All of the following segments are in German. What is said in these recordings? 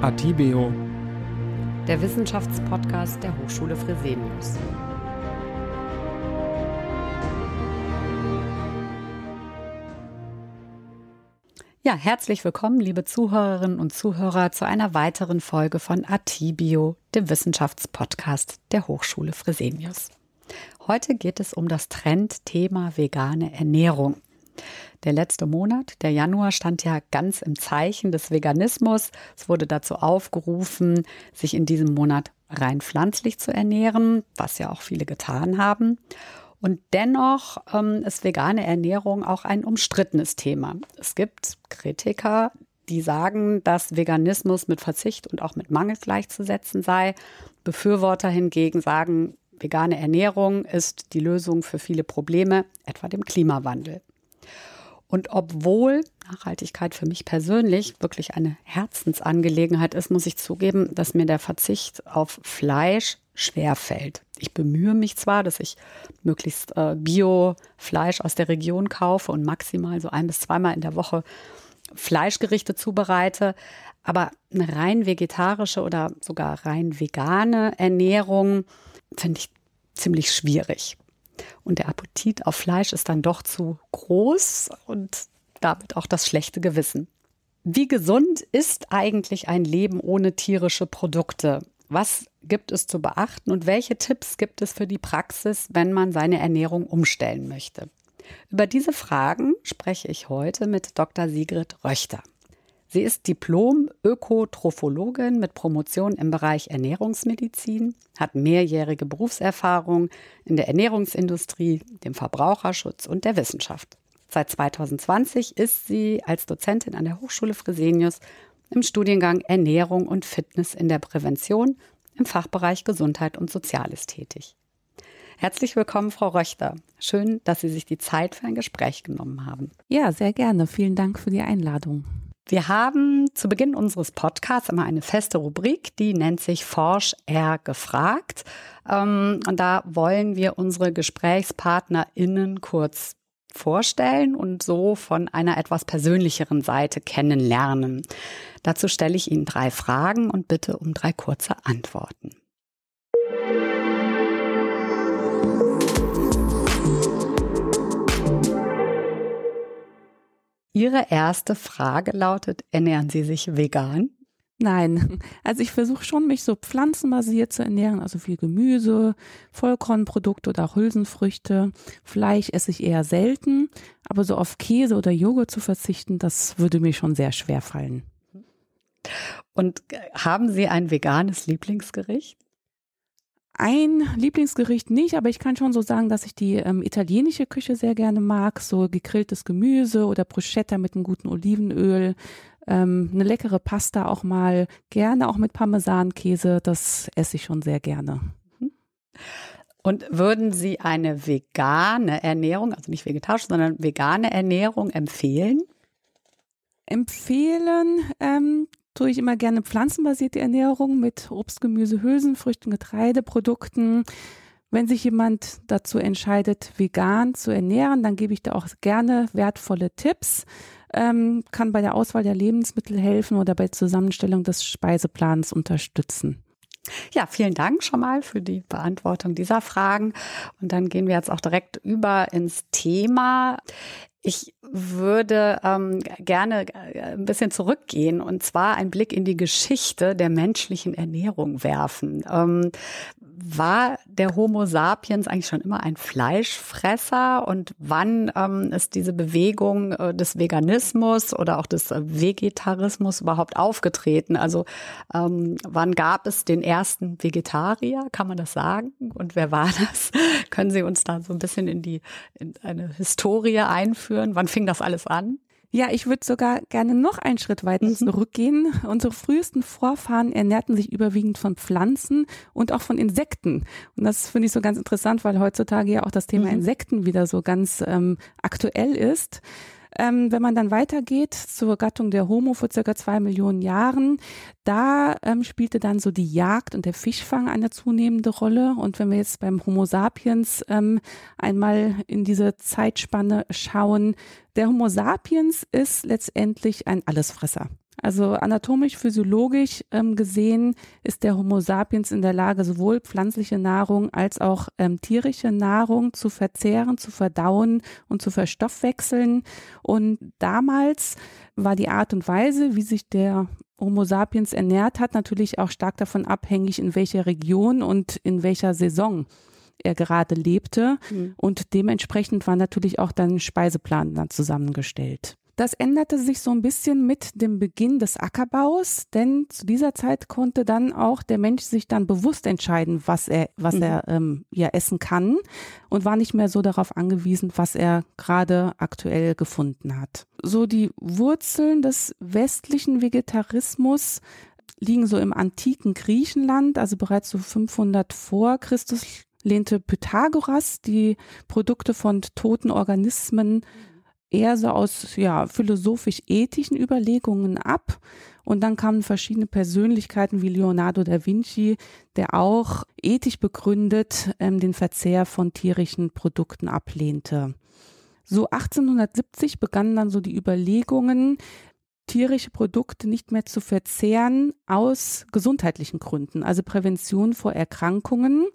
Atibeo, der Wissenschaftspodcast der Hochschule Fresenius. Ja, herzlich willkommen, liebe Zuhörerinnen und Zuhörer, zu einer weiteren Folge von Atibio, dem Wissenschaftspodcast der Hochschule Fresenius. Heute geht es um das Trendthema vegane Ernährung. Der letzte Monat, der Januar, stand ja ganz im Zeichen des Veganismus. Es wurde dazu aufgerufen, sich in diesem Monat rein pflanzlich zu ernähren, was ja auch viele getan haben. Und dennoch ähm, ist vegane Ernährung auch ein umstrittenes Thema. Es gibt Kritiker, die sagen, dass Veganismus mit Verzicht und auch mit Mangel gleichzusetzen sei. Befürworter hingegen sagen, vegane Ernährung ist die Lösung für viele Probleme, etwa dem Klimawandel. Und obwohl Nachhaltigkeit für mich persönlich wirklich eine Herzensangelegenheit ist, muss ich zugeben, dass mir der Verzicht auf Fleisch schwer fällt. Ich bemühe mich zwar, dass ich möglichst äh, Bio-Fleisch aus der Region kaufe und maximal so ein bis zweimal in der Woche Fleischgerichte zubereite, aber eine rein vegetarische oder sogar rein vegane Ernährung finde ich ziemlich schwierig. Und der Appetit auf Fleisch ist dann doch zu groß und damit auch das schlechte Gewissen. Wie gesund ist eigentlich ein Leben ohne tierische Produkte? Was gibt es zu beachten und welche Tipps gibt es für die Praxis, wenn man seine Ernährung umstellen möchte? Über diese Fragen spreche ich heute mit Dr. Sigrid Röchter. Sie ist Diplom-Ökotrophologin mit Promotion im Bereich Ernährungsmedizin, hat mehrjährige Berufserfahrung in der Ernährungsindustrie, dem Verbraucherschutz und der Wissenschaft. Seit 2020 ist sie als Dozentin an der Hochschule Fresenius im Studiengang Ernährung und Fitness in der Prävention im Fachbereich Gesundheit und Soziales tätig. Herzlich willkommen, Frau Röchter. Schön, dass Sie sich die Zeit für ein Gespräch genommen haben. Ja, sehr gerne. Vielen Dank für die Einladung. Wir haben zu Beginn unseres Podcasts immer eine feste Rubrik, die nennt sich Forsch R gefragt. Ähm, und da wollen wir unsere GesprächspartnerInnen kurz vorstellen und so von einer etwas persönlicheren Seite kennenlernen. Dazu stelle ich Ihnen drei Fragen und bitte um drei kurze Antworten. Ihre erste Frage lautet, ernähren Sie sich vegan? Nein, also ich versuche schon, mich so pflanzenbasiert zu ernähren, also viel Gemüse, Vollkornprodukte oder auch Hülsenfrüchte. Fleisch esse ich eher selten, aber so auf Käse oder Joghurt zu verzichten, das würde mir schon sehr schwer fallen. Und haben Sie ein veganes Lieblingsgericht? Ein Lieblingsgericht nicht, aber ich kann schon so sagen, dass ich die ähm, italienische Küche sehr gerne mag. So gegrilltes Gemüse oder Bruschetta mit einem guten Olivenöl. Ähm, eine leckere Pasta auch mal gerne, auch mit Parmesankäse. Das esse ich schon sehr gerne. Mhm. Und würden Sie eine vegane Ernährung, also nicht vegetarisch, sondern vegane Ernährung empfehlen? Empfehlen ähm, tue ich immer gerne pflanzenbasierte Ernährung mit Obst, Gemüse, Hülsenfrüchten, Getreideprodukten. Wenn sich jemand dazu entscheidet, vegan zu ernähren, dann gebe ich da auch gerne wertvolle Tipps, ähm, kann bei der Auswahl der Lebensmittel helfen oder bei Zusammenstellung des Speiseplans unterstützen. Ja, vielen Dank schon mal für die Beantwortung dieser Fragen. Und dann gehen wir jetzt auch direkt über ins Thema. Ich würde ähm, gerne äh, ein bisschen zurückgehen und zwar einen Blick in die Geschichte der menschlichen Ernährung werfen. Ähm, war der Homo sapiens eigentlich schon immer ein Fleischfresser und wann ähm, ist diese Bewegung äh, des Veganismus oder auch des äh, Vegetarismus überhaupt aufgetreten? Also ähm, wann gab es den ersten Vegetarier? Kann man das sagen? Und wer war das? Können Sie uns da so ein bisschen in die in eine Historie einführen? Wann fing das alles an? Ja, ich würde sogar gerne noch einen Schritt weiter mhm. zurückgehen. Unsere frühesten Vorfahren ernährten sich überwiegend von Pflanzen und auch von Insekten. Und das finde ich so ganz interessant, weil heutzutage ja auch das Thema mhm. Insekten wieder so ganz ähm, aktuell ist. Ähm, wenn man dann weitergeht zur Gattung der Homo vor circa zwei Millionen Jahren, da ähm, spielte dann so die Jagd und der Fischfang eine zunehmende Rolle. Und wenn wir jetzt beim Homo sapiens ähm, einmal in diese Zeitspanne schauen, der Homo sapiens ist letztendlich ein Allesfresser. Also anatomisch-physiologisch ähm, gesehen ist der Homo sapiens in der Lage, sowohl pflanzliche Nahrung als auch ähm, tierische Nahrung zu verzehren, zu verdauen und zu verstoffwechseln. Und damals war die Art und Weise, wie sich der Homo sapiens ernährt hat, natürlich auch stark davon abhängig, in welcher Region und in welcher Saison er gerade lebte. Mhm. Und dementsprechend war natürlich auch dann Speiseplan dann zusammengestellt. Das änderte sich so ein bisschen mit dem Beginn des Ackerbaus, denn zu dieser Zeit konnte dann auch der Mensch sich dann bewusst entscheiden, was er, was mhm. er ähm, ja essen kann und war nicht mehr so darauf angewiesen, was er gerade aktuell gefunden hat. So die Wurzeln des westlichen Vegetarismus liegen so im antiken Griechenland, also bereits so 500 vor Christus lehnte Pythagoras die Produkte von toten Organismen eher so aus ja, philosophisch-ethischen Überlegungen ab. Und dann kamen verschiedene Persönlichkeiten wie Leonardo da Vinci, der auch ethisch begründet ähm, den Verzehr von tierischen Produkten ablehnte. So 1870 begannen dann so die Überlegungen, tierische Produkte nicht mehr zu verzehren aus gesundheitlichen Gründen, also Prävention vor Erkrankungen.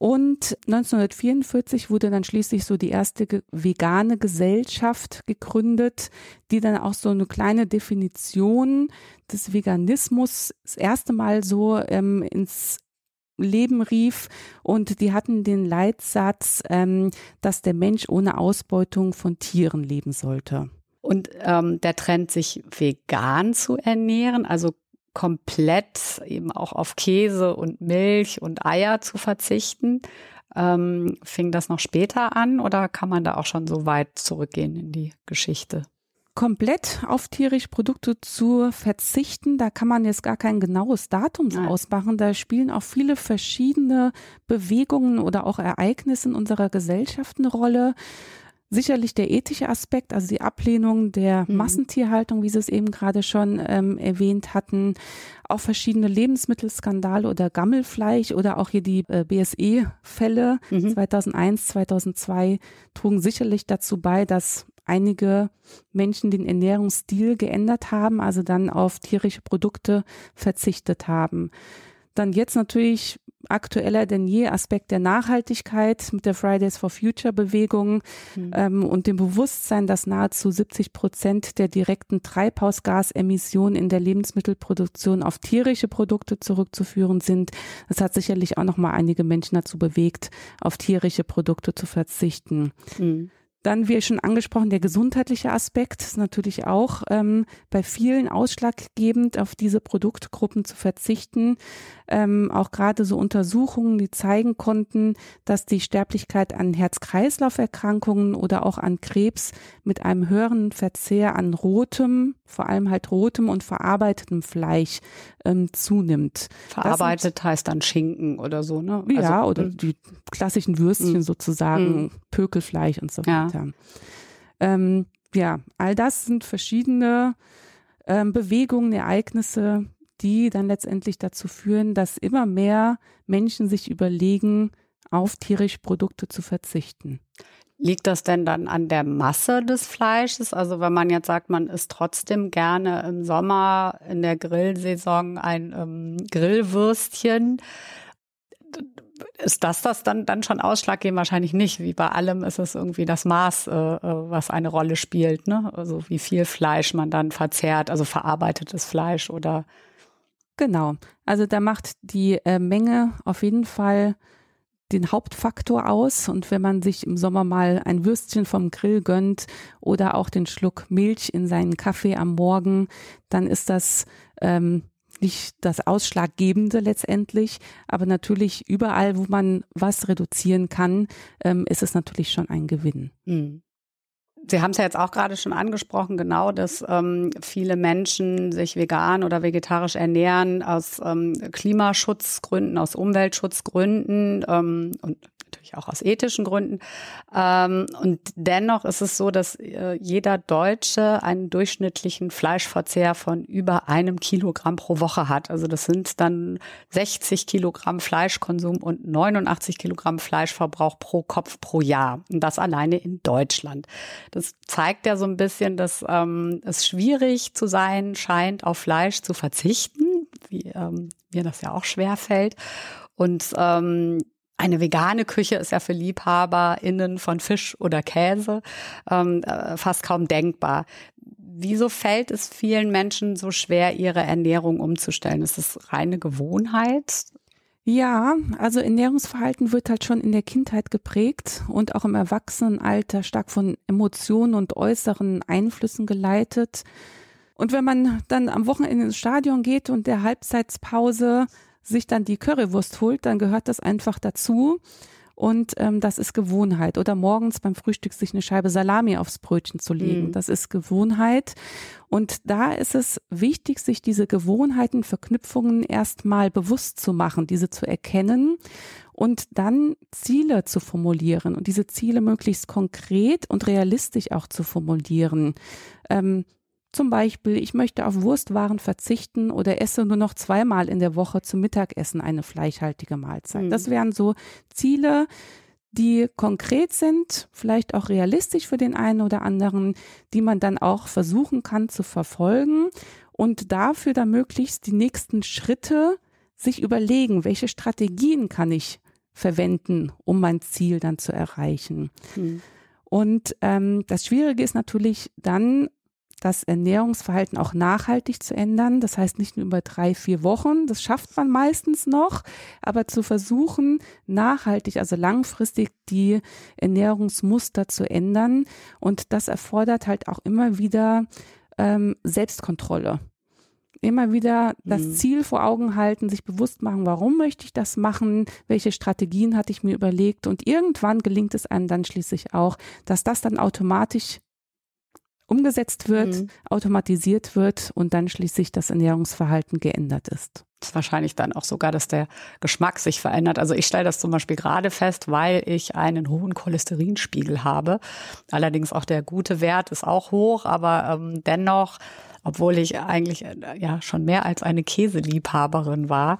Und 1944 wurde dann schließlich so die erste vegane Gesellschaft gegründet, die dann auch so eine kleine Definition des Veganismus das erste Mal so ähm, ins Leben rief und die hatten den Leitsatz, ähm, dass der Mensch ohne Ausbeutung von Tieren leben sollte. Und ähm, der Trend, sich vegan zu ernähren, also komplett eben auch auf Käse und Milch und Eier zu verzichten. Ähm, fing das noch später an oder kann man da auch schon so weit zurückgehen in die Geschichte? Komplett auf tierische Produkte zu verzichten, da kann man jetzt gar kein genaues Datum Nein. ausmachen. Da spielen auch viele verschiedene Bewegungen oder auch Ereignisse in unserer Gesellschaft eine Rolle. Sicherlich der ethische Aspekt, also die Ablehnung der mhm. Massentierhaltung, wie Sie es eben gerade schon ähm, erwähnt hatten, auch verschiedene Lebensmittelskandale oder Gammelfleisch oder auch hier die äh, BSE-Fälle mhm. 2001, 2002 trugen sicherlich dazu bei, dass einige Menschen den Ernährungsstil geändert haben, also dann auf tierische Produkte verzichtet haben. Dann jetzt natürlich aktueller denn je Aspekt der Nachhaltigkeit mit der Fridays for Future Bewegung mhm. ähm, und dem Bewusstsein, dass nahezu 70 Prozent der direkten Treibhausgasemissionen in der Lebensmittelproduktion auf tierische Produkte zurückzuführen sind. Das hat sicherlich auch noch mal einige Menschen dazu bewegt, auf tierische Produkte zu verzichten. Mhm. Dann, wie schon angesprochen, der gesundheitliche Aspekt ist natürlich auch ähm, bei vielen ausschlaggebend, auf diese Produktgruppen zu verzichten. Ähm, auch gerade so Untersuchungen, die zeigen konnten, dass die Sterblichkeit an Herz-Kreislauf-Erkrankungen oder auch an Krebs mit einem höheren Verzehr an rotem, vor allem halt rotem und verarbeitetem Fleisch ähm, zunimmt. Verarbeitet sind, heißt dann Schinken oder so, ne? Ja, also, oder hm. die klassischen Würstchen hm. sozusagen, mm. Pökelfleisch und so weiter. Ja. Ähm, ja, all das sind verschiedene ähm, Bewegungen, Ereignisse, die dann letztendlich dazu führen, dass immer mehr Menschen sich überlegen, auf tierische Produkte zu verzichten. Liegt das denn dann an der Masse des Fleisches? Also wenn man jetzt sagt, man isst trotzdem gerne im Sommer in der Grillsaison ein ähm, Grillwürstchen, ist das das dann, dann schon ausschlaggebend? Wahrscheinlich nicht. Wie bei allem ist es irgendwie das Maß, äh, äh, was eine Rolle spielt. Ne? Also wie viel Fleisch man dann verzehrt, also verarbeitetes Fleisch oder Genau. Also da macht die äh, Menge auf jeden Fall den Hauptfaktor aus. Und wenn man sich im Sommer mal ein Würstchen vom Grill gönnt oder auch den Schluck Milch in seinen Kaffee am Morgen, dann ist das ähm, nicht das Ausschlaggebende letztendlich, aber natürlich überall, wo man was reduzieren kann, ähm, ist es natürlich schon ein Gewinn. Mhm. Sie haben es ja jetzt auch gerade schon angesprochen, genau, dass ähm, viele Menschen sich vegan oder vegetarisch ernähren aus ähm, Klimaschutzgründen, aus Umweltschutzgründen ähm, und natürlich auch aus ethischen Gründen. Ähm, und dennoch ist es so, dass äh, jeder Deutsche einen durchschnittlichen Fleischverzehr von über einem Kilogramm pro Woche hat. Also das sind dann 60 Kilogramm Fleischkonsum und 89 Kilogramm Fleischverbrauch pro Kopf pro Jahr. Und das alleine in Deutschland. Das zeigt ja so ein bisschen, dass ähm, es schwierig zu sein scheint, auf Fleisch zu verzichten, wie ähm, mir das ja auch schwer fällt. Und ähm, eine vegane Küche ist ja für LiebhaberInnen von Fisch oder Käse ähm, äh, fast kaum denkbar. Wieso fällt es vielen Menschen so schwer, ihre Ernährung umzustellen? Ist es reine Gewohnheit? Ja, also Ernährungsverhalten wird halt schon in der Kindheit geprägt und auch im Erwachsenenalter stark von Emotionen und äußeren Einflüssen geleitet. Und wenn man dann am Wochenende ins Stadion geht und der Halbzeitspause sich dann die Currywurst holt, dann gehört das einfach dazu. Und ähm, das ist Gewohnheit. Oder morgens beim Frühstück sich eine Scheibe Salami aufs Brötchen zu legen. Mhm. Das ist Gewohnheit. Und da ist es wichtig, sich diese Gewohnheiten, Verknüpfungen erstmal bewusst zu machen, diese zu erkennen und dann Ziele zu formulieren und diese Ziele möglichst konkret und realistisch auch zu formulieren. Ähm, zum Beispiel, ich möchte auf Wurstwaren verzichten oder esse nur noch zweimal in der Woche zum Mittagessen eine fleischhaltige Mahlzeit. Mhm. Das wären so Ziele, die konkret sind, vielleicht auch realistisch für den einen oder anderen, die man dann auch versuchen kann zu verfolgen und dafür dann möglichst die nächsten Schritte sich überlegen, welche Strategien kann ich verwenden, um mein Ziel dann zu erreichen. Mhm. Und ähm, das Schwierige ist natürlich dann das Ernährungsverhalten auch nachhaltig zu ändern. Das heißt nicht nur über drei, vier Wochen, das schafft man meistens noch, aber zu versuchen, nachhaltig, also langfristig die Ernährungsmuster zu ändern. Und das erfordert halt auch immer wieder ähm, Selbstkontrolle. Immer wieder das mhm. Ziel vor Augen halten, sich bewusst machen, warum möchte ich das machen, welche Strategien hatte ich mir überlegt und irgendwann gelingt es einem dann schließlich auch, dass das dann automatisch umgesetzt wird, mhm. automatisiert wird und dann schließlich das Ernährungsverhalten geändert ist. Das ist wahrscheinlich dann auch sogar, dass der Geschmack sich verändert. Also ich stelle das zum Beispiel gerade fest, weil ich einen hohen Cholesterinspiegel habe. Allerdings auch der gute Wert ist auch hoch, aber ähm, dennoch obwohl ich eigentlich äh, ja schon mehr als eine Käseliebhaberin war,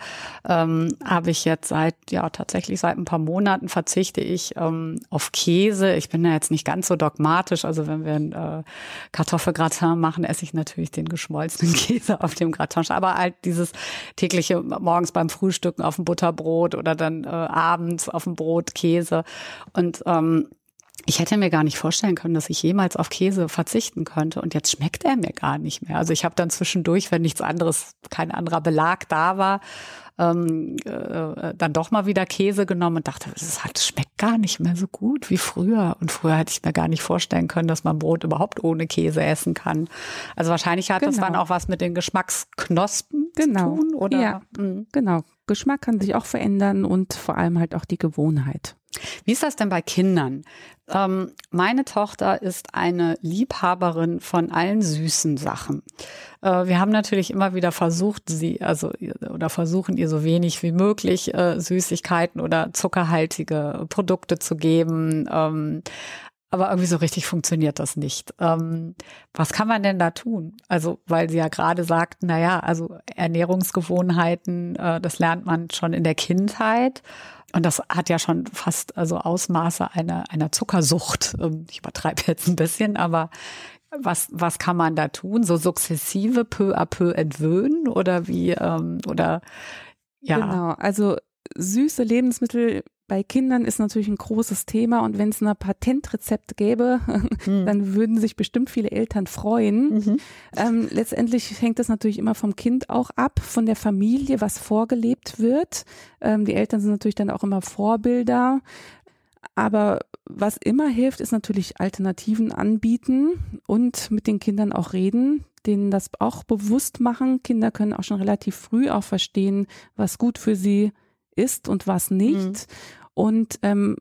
ähm, habe ich jetzt seit ja tatsächlich seit ein paar Monaten verzichte ich ähm, auf Käse. Ich bin ja jetzt nicht ganz so dogmatisch. Also wenn wir ein äh, Kartoffelgratin machen, esse ich natürlich den geschmolzenen Käse auf dem Gratin. Aber halt dieses tägliche morgens beim Frühstücken auf dem Butterbrot oder dann äh, abends auf dem Brot Käse und ähm, ich hätte mir gar nicht vorstellen können, dass ich jemals auf Käse verzichten könnte. Und jetzt schmeckt er mir gar nicht mehr. Also ich habe dann zwischendurch, wenn nichts anderes, kein anderer Belag da war, ähm, äh, dann doch mal wieder Käse genommen und dachte, das, hat, schmeckt gar nicht mehr so gut wie früher. Und früher hätte ich mir gar nicht vorstellen können, dass man Brot überhaupt ohne Käse essen kann. Also wahrscheinlich hat genau. das dann auch was mit den Geschmacksknospen genau. zu tun, oder? Ja, mhm. genau. Geschmack kann sich auch verändern und vor allem halt auch die Gewohnheit. Wie ist das denn bei Kindern? Ähm, meine Tochter ist eine Liebhaberin von allen süßen Sachen. Äh, wir haben natürlich immer wieder versucht, sie, also, oder versuchen ihr so wenig wie möglich äh, Süßigkeiten oder zuckerhaltige Produkte zu geben. Ähm, aber irgendwie so richtig funktioniert das nicht. Ähm, was kann man denn da tun? Also, weil Sie ja gerade sagten, na ja, also Ernährungsgewohnheiten, äh, das lernt man schon in der Kindheit. Und das hat ja schon fast also Ausmaße einer, einer Zuckersucht. Ähm, ich übertreibe jetzt ein bisschen, aber was, was kann man da tun? So sukzessive peu à peu entwöhnen oder wie, ähm, oder ja. Genau, also süße Lebensmittel bei Kindern ist natürlich ein großes Thema und wenn es ein Patentrezept gäbe, mhm. dann würden sich bestimmt viele Eltern freuen. Mhm. Ähm, letztendlich hängt das natürlich immer vom Kind auch ab, von der Familie, was vorgelebt wird. Ähm, die Eltern sind natürlich dann auch immer Vorbilder. Aber was immer hilft, ist natürlich Alternativen anbieten und mit den Kindern auch reden, denen das auch bewusst machen. Kinder können auch schon relativ früh auch verstehen, was gut für sie ist und was nicht. Mhm. Und ähm,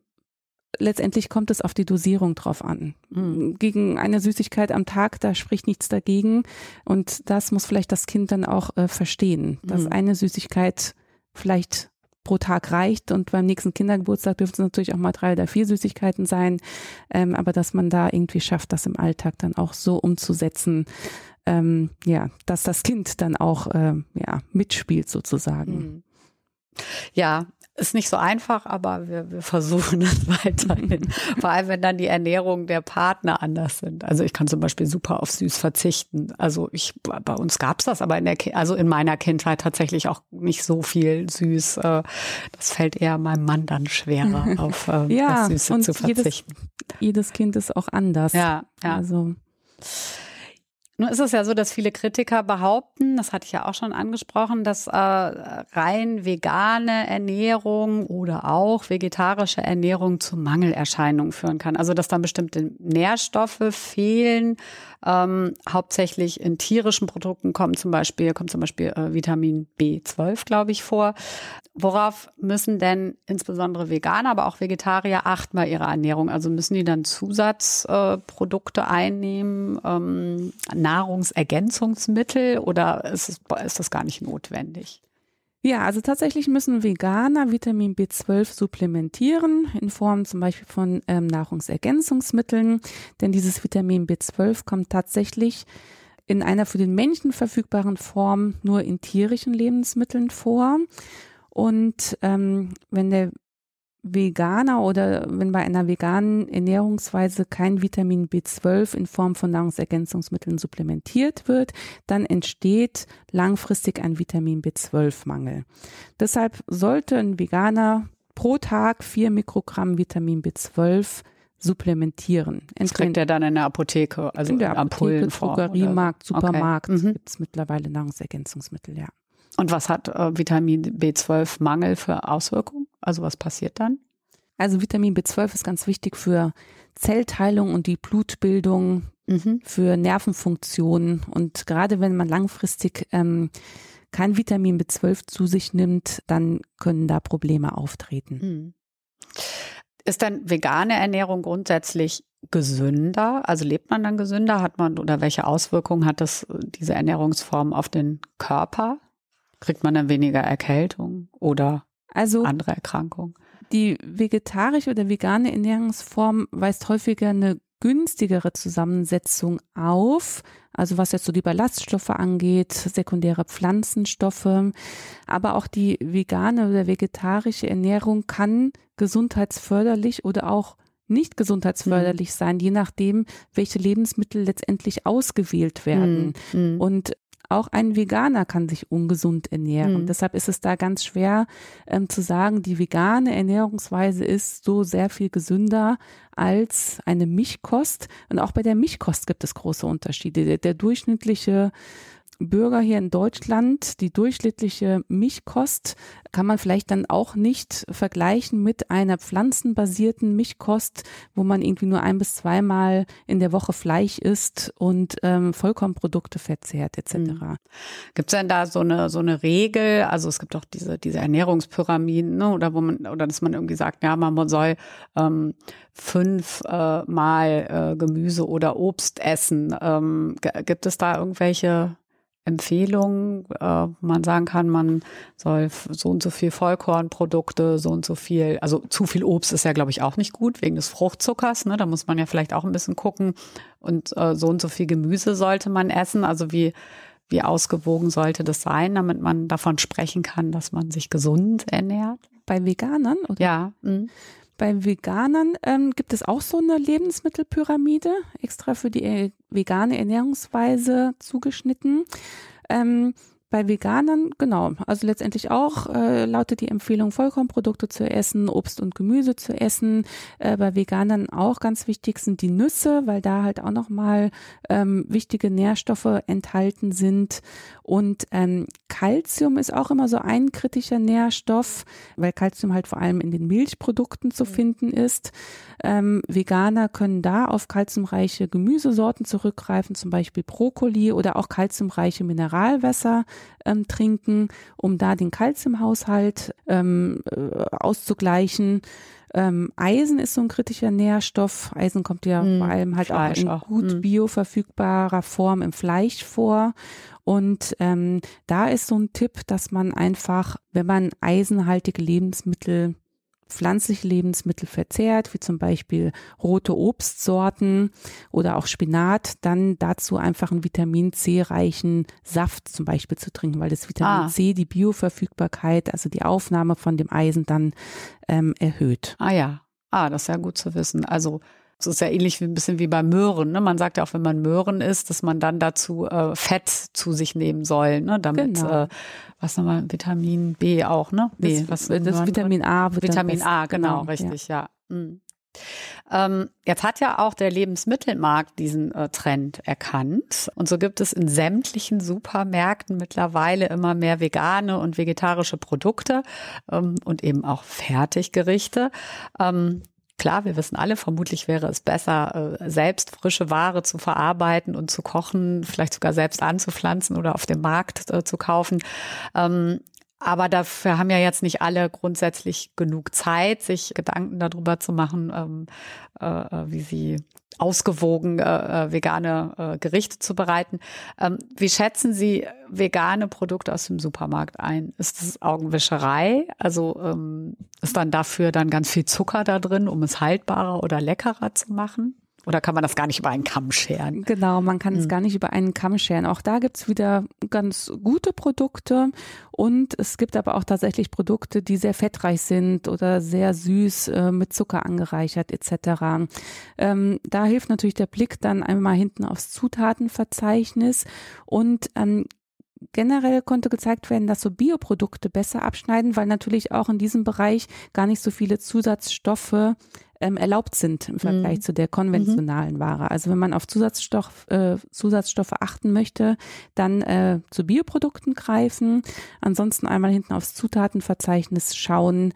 letztendlich kommt es auf die Dosierung drauf an. Mhm. Gegen eine Süßigkeit am Tag, da spricht nichts dagegen. Und das muss vielleicht das Kind dann auch äh, verstehen, dass mhm. eine Süßigkeit vielleicht pro Tag reicht und beim nächsten Kindergeburtstag dürfen es natürlich auch mal drei oder vier Süßigkeiten sein, ähm, aber dass man da irgendwie schafft, das im Alltag dann auch so umzusetzen, ähm, ja, dass das Kind dann auch ähm, ja, mitspielt sozusagen. Mhm. Ja, ist nicht so einfach, aber wir, wir versuchen es weiterhin. Vor allem, wenn dann die Ernährung der Partner anders sind. Also ich kann zum Beispiel super auf süß verzichten. Also ich, bei uns gab's das, aber in der, also in meiner Kindheit tatsächlich auch nicht so viel süß. Äh, das fällt eher meinem Mann dann schwerer, auf äh, ja, das Süße zu verzichten. Jedes, jedes Kind ist auch anders. Ja, ja. Also nun ist es ja so, dass viele Kritiker behaupten, das hatte ich ja auch schon angesprochen, dass äh, rein vegane Ernährung oder auch vegetarische Ernährung zu Mangelerscheinungen führen kann. Also dass dann bestimmte Nährstoffe fehlen. Ähm, hauptsächlich in tierischen Produkten kommen zum Beispiel, kommt zum Beispiel äh, Vitamin B12, glaube ich, vor. Worauf müssen denn insbesondere Veganer, aber auch Vegetarier achten bei ihrer Ernährung? Also müssen die dann Zusatzprodukte äh, einnehmen? Ähm, Nahrungsergänzungsmittel oder ist, ist das gar nicht notwendig? Ja, also tatsächlich müssen Veganer Vitamin B12 supplementieren in Form zum Beispiel von ähm, Nahrungsergänzungsmitteln, denn dieses Vitamin B12 kommt tatsächlich in einer für den Menschen verfügbaren Form nur in tierischen Lebensmitteln vor. Und ähm, wenn der Veganer oder wenn bei einer veganen Ernährungsweise kein Vitamin B12 in Form von Nahrungsergänzungsmitteln supplementiert wird, dann entsteht langfristig ein Vitamin B12-Mangel. Deshalb sollte ein Veganer pro Tag vier Mikrogramm Vitamin B12 supplementieren. Das kriegt er dann in der Apotheke, also in der Apotheke, Drogeriemarkt, Supermarkt okay. mhm. gibt es mittlerweile Nahrungsergänzungsmittel, ja. Und was hat äh, Vitamin B12-Mangel für Auswirkungen? Also was passiert dann? Also Vitamin B12 ist ganz wichtig für Zellteilung und die Blutbildung, mhm. für Nervenfunktionen. Und gerade wenn man langfristig ähm, kein Vitamin B12 zu sich nimmt, dann können da Probleme auftreten. Mhm. Ist dann vegane Ernährung grundsätzlich gesünder? Also lebt man dann gesünder? Hat man oder welche Auswirkungen hat das diese Ernährungsform auf den Körper? Kriegt man dann weniger Erkältung oder also andere Erkrankungen? Die vegetarische oder vegane Ernährungsform weist häufiger eine günstigere Zusammensetzung auf, also was jetzt so die Ballaststoffe angeht, sekundäre Pflanzenstoffe, aber auch die vegane oder vegetarische Ernährung kann gesundheitsförderlich oder auch nicht gesundheitsförderlich mhm. sein, je nachdem, welche Lebensmittel letztendlich ausgewählt werden. Mhm. Und auch ein Veganer kann sich ungesund ernähren. Mhm. Deshalb ist es da ganz schwer ähm, zu sagen, die vegane Ernährungsweise ist so sehr viel gesünder als eine Milchkost. Und auch bei der Milchkost gibt es große Unterschiede. Der, der durchschnittliche Bürger hier in Deutschland, die durchschnittliche Milchkost kann man vielleicht dann auch nicht vergleichen mit einer pflanzenbasierten Milchkost, wo man irgendwie nur ein bis zweimal in der Woche Fleisch isst und ähm, Vollkornprodukte verzehrt etc. Mhm. Gibt es denn da so eine so eine Regel? Also es gibt auch diese diese Ernährungspyramiden, ne? oder wo man oder dass man irgendwie sagt, ja man soll ähm, fünf äh, Mal äh, Gemüse oder Obst essen. Ähm, gibt es da irgendwelche Empfehlungen, äh, man sagen kann, man soll so und so viel Vollkornprodukte, so und so viel, also zu viel Obst ist ja, glaube ich, auch nicht gut wegen des Fruchtzuckers. Ne? Da muss man ja vielleicht auch ein bisschen gucken. Und äh, so und so viel Gemüse sollte man essen. Also wie, wie ausgewogen sollte das sein, damit man davon sprechen kann, dass man sich gesund ernährt? Bei Veganern? Oder? Ja. Mh. Bei Veganern ähm, gibt es auch so eine Lebensmittelpyramide, extra für die äh, vegane Ernährungsweise zugeschnitten. Ähm, bei Veganern, genau, also letztendlich auch äh, lautet die Empfehlung, Vollkornprodukte zu essen, Obst und Gemüse zu essen. Äh, bei Veganern auch ganz wichtig sind die Nüsse, weil da halt auch nochmal ähm, wichtige Nährstoffe enthalten sind. Und ähm, Calcium ist auch immer so ein kritischer Nährstoff, weil Calcium halt vor allem in den Milchprodukten zu mhm. finden ist. Ähm, Veganer können da auf kalziumreiche Gemüsesorten zurückgreifen, zum Beispiel Brokkoli oder auch kalziumreiche Mineralwässer ähm, trinken, um da den Kalziumhaushalt ähm, äh, auszugleichen. Ähm, Eisen ist so ein kritischer Nährstoff. Eisen kommt ja mm, vor allem halt Fleisch auch in auch. gut mm. bioverfügbarer Form im Fleisch vor. Und ähm, da ist so ein Tipp, dass man einfach, wenn man eisenhaltige Lebensmittel pflanzliche Lebensmittel verzehrt, wie zum Beispiel rote Obstsorten oder auch Spinat, dann dazu einfach einen Vitamin C reichen Saft zum Beispiel zu trinken, weil das Vitamin ah. C die Bioverfügbarkeit, also die Aufnahme von dem Eisen dann ähm, erhöht. Ah ja, ah, das ist ja gut zu wissen. Also es ist ja ähnlich wie ein bisschen wie bei Möhren. Ne? Man sagt ja auch, wenn man Möhren isst, dass man dann dazu äh, Fett zu sich nehmen soll, ne? damit genau. äh, was nochmal Vitamin B auch, ne? Nee, das, was das Vitamin A. Vitamin A, genau, genau richtig, ja. ja. Mhm. Ähm, jetzt hat ja auch der Lebensmittelmarkt diesen äh, Trend erkannt. Und so gibt es in sämtlichen Supermärkten mittlerweile immer mehr vegane und vegetarische Produkte ähm, und eben auch Fertiggerichte. Ähm, Klar, wir wissen alle, vermutlich wäre es besser, äh, selbst frische Ware zu verarbeiten und zu kochen, vielleicht sogar selbst anzupflanzen oder auf dem Markt äh, zu kaufen. Aber dafür haben ja jetzt nicht alle grundsätzlich genug Zeit, sich Gedanken darüber zu machen, ähm, äh, wie sie ausgewogen äh, äh, vegane äh, Gerichte zu bereiten. Ähm, wie schätzen Sie vegane Produkte aus dem Supermarkt ein? Ist das Augenwischerei? Also ähm, ist dann dafür dann ganz viel Zucker da drin, um es haltbarer oder leckerer zu machen? Oder kann man das gar nicht über einen Kamm scheren? Genau, man kann hm. es gar nicht über einen Kamm scheren. Auch da gibt's wieder ganz gute Produkte und es gibt aber auch tatsächlich Produkte, die sehr fettreich sind oder sehr süß äh, mit Zucker angereichert etc. Ähm, da hilft natürlich der Blick dann einmal hinten aufs Zutatenverzeichnis und ähm, generell konnte gezeigt werden, dass so Bioprodukte besser abschneiden, weil natürlich auch in diesem Bereich gar nicht so viele Zusatzstoffe ähm, erlaubt sind im Vergleich mhm. zu der konventionalen mhm. Ware. Also wenn man auf Zusatzstoff, äh, Zusatzstoffe achten möchte, dann äh, zu Bioprodukten greifen. Ansonsten einmal hinten aufs Zutatenverzeichnis schauen,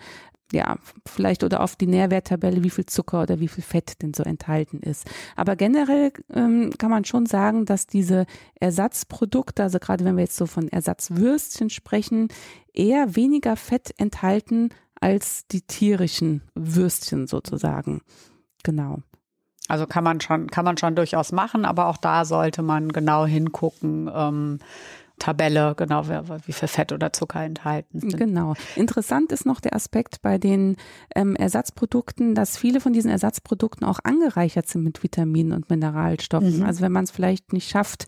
ja, vielleicht oder auf die Nährwerttabelle, wie viel Zucker oder wie viel Fett denn so enthalten ist. Aber generell ähm, kann man schon sagen, dass diese Ersatzprodukte, also gerade wenn wir jetzt so von Ersatzwürstchen sprechen, eher weniger Fett enthalten als die tierischen Würstchen sozusagen. Genau. Also kann man schon, kann man schon durchaus machen, aber auch da sollte man genau hingucken, ähm, Tabelle, genau, wie viel Fett oder Zucker enthalten sind. Genau. Interessant ist noch der Aspekt bei den ähm, Ersatzprodukten, dass viele von diesen Ersatzprodukten auch angereichert sind mit Vitaminen und Mineralstoffen. Mhm. Also wenn man es vielleicht nicht schafft,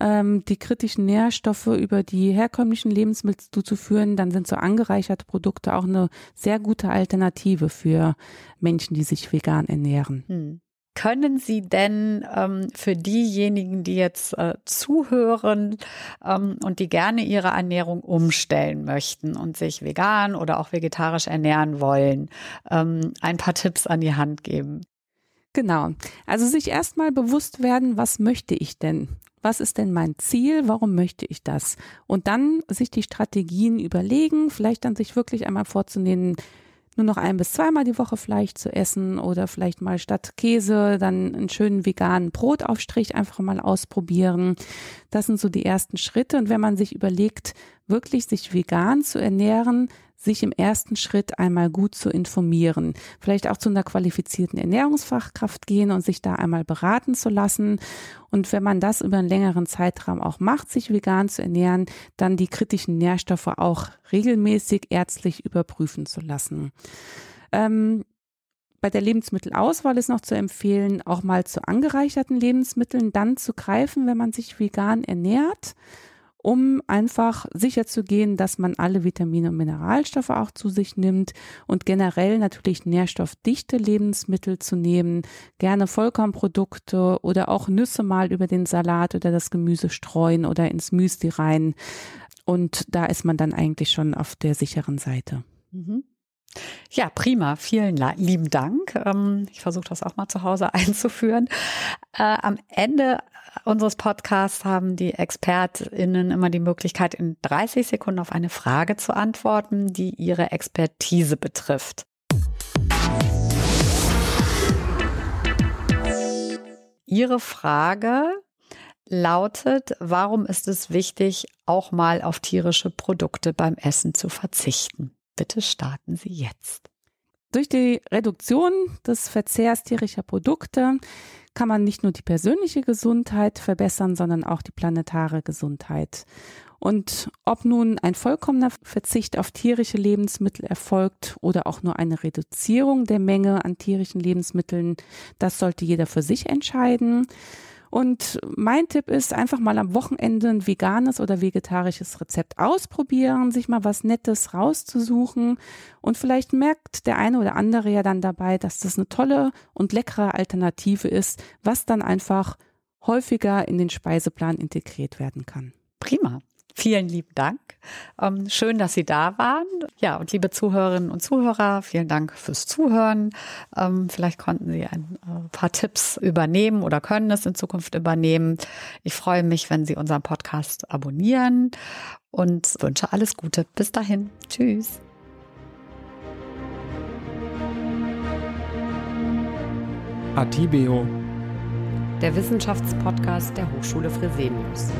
ähm, die kritischen Nährstoffe über die herkömmlichen Lebensmittel zuzuführen, dann sind so angereicherte Produkte auch eine sehr gute Alternative für Menschen, die sich vegan ernähren. Mhm. Können Sie denn ähm, für diejenigen, die jetzt äh, zuhören ähm, und die gerne ihre Ernährung umstellen möchten und sich vegan oder auch vegetarisch ernähren wollen, ähm, ein paar Tipps an die Hand geben? Genau. Also sich erstmal bewusst werden, was möchte ich denn? Was ist denn mein Ziel? Warum möchte ich das? Und dann sich die Strategien überlegen, vielleicht dann sich wirklich einmal vorzunehmen, nur noch ein bis zweimal die Woche Fleisch zu essen oder vielleicht mal statt Käse dann einen schönen veganen Brotaufstrich einfach mal ausprobieren. Das sind so die ersten Schritte. Und wenn man sich überlegt, wirklich sich vegan zu ernähren, sich im ersten Schritt einmal gut zu informieren, vielleicht auch zu einer qualifizierten Ernährungsfachkraft gehen und sich da einmal beraten zu lassen. Und wenn man das über einen längeren Zeitraum auch macht, sich vegan zu ernähren, dann die kritischen Nährstoffe auch regelmäßig ärztlich überprüfen zu lassen. Ähm, bei der Lebensmittelauswahl ist noch zu empfehlen, auch mal zu angereicherten Lebensmitteln dann zu greifen, wenn man sich vegan ernährt um einfach sicher zu gehen, dass man alle Vitamine und Mineralstoffe auch zu sich nimmt und generell natürlich nährstoffdichte Lebensmittel zu nehmen, gerne Vollkornprodukte oder auch Nüsse mal über den Salat oder das Gemüse streuen oder ins Müsli rein. Und da ist man dann eigentlich schon auf der sicheren Seite. Mhm. Ja, prima. Vielen lieben Dank. Ähm, ich versuche das auch mal zu Hause einzuführen. Äh, am Ende unseres Podcasts haben die ExpertInnen immer die Möglichkeit, in 30 Sekunden auf eine Frage zu antworten, die ihre Expertise betrifft. Ihre Frage lautet, warum ist es wichtig, auch mal auf tierische Produkte beim Essen zu verzichten? Bitte starten Sie jetzt. Durch die Reduktion des Verzehrs tierischer Produkte kann man nicht nur die persönliche Gesundheit verbessern, sondern auch die planetare Gesundheit. Und ob nun ein vollkommener Verzicht auf tierische Lebensmittel erfolgt oder auch nur eine Reduzierung der Menge an tierischen Lebensmitteln, das sollte jeder für sich entscheiden. Und mein Tipp ist, einfach mal am Wochenende ein veganes oder vegetarisches Rezept ausprobieren, sich mal was Nettes rauszusuchen. Und vielleicht merkt der eine oder andere ja dann dabei, dass das eine tolle und leckere Alternative ist, was dann einfach häufiger in den Speiseplan integriert werden kann. Prima. Vielen lieben Dank. Ähm, schön, dass Sie da waren. Ja, und liebe Zuhörerinnen und Zuhörer, vielen Dank fürs Zuhören. Ähm, vielleicht konnten Sie ein äh, paar Tipps übernehmen oder können es in Zukunft übernehmen. Ich freue mich, wenn Sie unseren Podcast abonnieren und wünsche alles Gute. Bis dahin. Tschüss. Atibeo. Der Wissenschaftspodcast der Hochschule Fresenius.